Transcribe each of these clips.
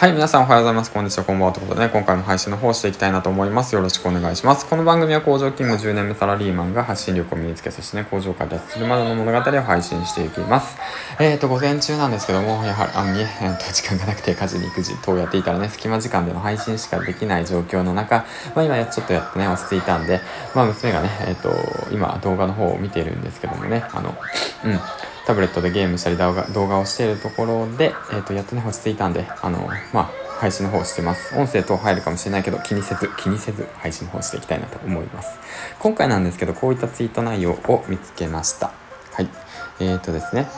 はい、皆さんおはようございます。こんにちは、こんばんは。ということでね、今回も配信の方していきたいなと思います。よろしくお願いします。この番組は工場勤務10年目サラリーマンが発信力を身につけ、そしてね、工場から脱するまでの物語を配信していきます。えっ、ー、と、午前中なんですけども、やはり、あのね、えー、と、時間がなくて家事に育児等をやっていたらね、隙間時間での配信しかできない状況の中、まあ今ちょっとやってね、落ち着いたんで、まあ娘がね、えっ、ー、と、今動画の方を見ているんですけどもね、あの、うん。タブレットでゲームしたり動画動画をしているところで、えっ、と、やっとね、落ち着いたんで、あの、まあ、配信の方してます。音声等入るかもしれないけど、気にせず、気にせず配信の方していきたいなと思います。今回なんですけど、こういったツイート内容を見つけました。はい。えーとですね。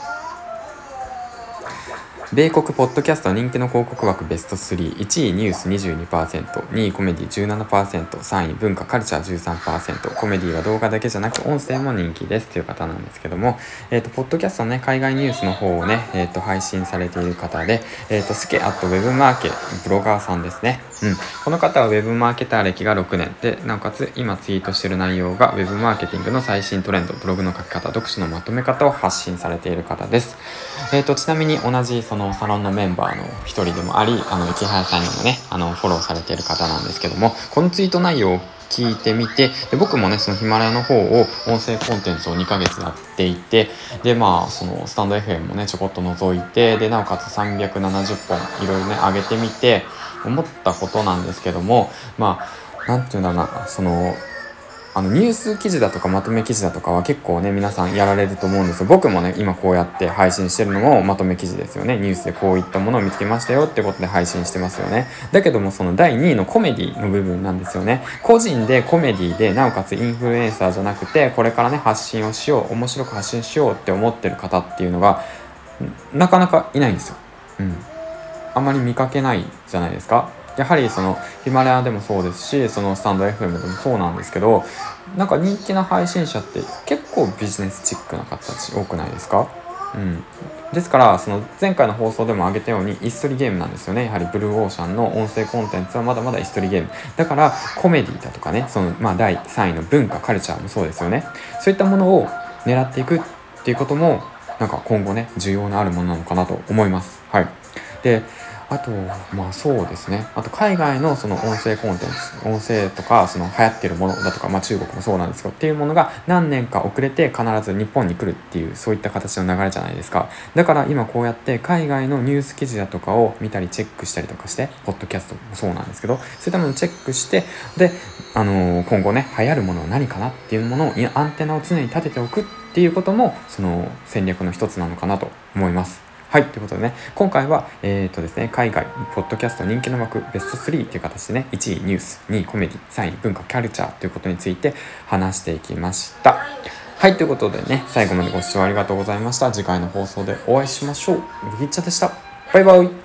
米国ポッドキャスト人気の広告枠ベスト3、1位ニュース22%、2位コメディ17%、3位文化カルチャー13%、コメディは動画だけじゃなく音声も人気ですという方なんですけども、え、ー、と、ポッドキャストのね、海外ニュースの方をね、え、ー、と、配信されている方で、え、ー、と、スケアットウェブマーケブロガーさんですね。うん。この方は Web マーケター歴が6年で、なおかつ今ツイートしている内容が Web マーケティングの最新トレンド、ブログの書き方、読書のまとめ方を発信されている方です。え、ー、と、ちなみに同じそのサロンのメンバーの一人でもあり、あの、池原さんにもね、あの、フォローされている方なんですけども、このツイート内容を聞いてみてで僕もねそのヒマラヤの方を音声コンテンツを2ヶ月やっていてでまあそのスタンド FM もねちょこっと覗いてでなおかつ370本いろいろね上げてみて思ったことなんですけどもまあ何て言うんだろうなそのあのニュース記事だとかまとめ記事だとかは結構ね皆さんやられると思うんですよ。僕もね今こうやって配信してるのもまとめ記事ですよね。ニュースでこういったものを見つけましたよってことで配信してますよね。だけどもその第2位のコメディの部分なんですよね。個人でコメディでなおかつインフルエンサーじゃなくてこれからね発信をしよう面白く発信しようって思ってる方っていうのがなかなかいないんですよ。うん。あまり見かけないじゃないですか。やはりそのヒマラヤでもそうですしそのスタンド FM でもそうなんですけどなんか人気な配信者って結構ビジネスチックな方たち多くないですか？うん。ですからその前回の放送でも挙げたように椅子取りゲームなんですよね。やはりブルーオーシャンの音声コンテンツはまだまだ椅子取りゲーム。だからコメディだとかねそのまあ第3位の文化カルチャーもそうですよね。そういったものを狙っていくっていうこともなんか今後ね需要のあるものなのかなと思います。はい。であと、まあそうですね。あと海外のその音声コンテンツ、音声とかその流行ってるものだとか、まあ中国もそうなんですけど、っていうものが何年か遅れて必ず日本に来るっていう、そういった形の流れじゃないですか。だから今こうやって海外のニュース記事だとかを見たりチェックしたりとかして、ポッドキャストもそうなんですけど、そういったものをチェックして、で、あのー、今後ね、流行るものは何かなっていうものを、アンテナを常に立てておくっていうことも、その戦略の一つなのかなと思います。はい、ということでね、今回は、えっ、ー、とですね、海外、ポッドキャスト人気の枠ベスト3という形でね、1位ニュース、2位コメディ、3位文化、キャルチャーということについて話していきました。はい、ということでね、最後までご視聴ありがとうございました。次回の放送でお会いしましょう。ブギッチャでした。バイバイ。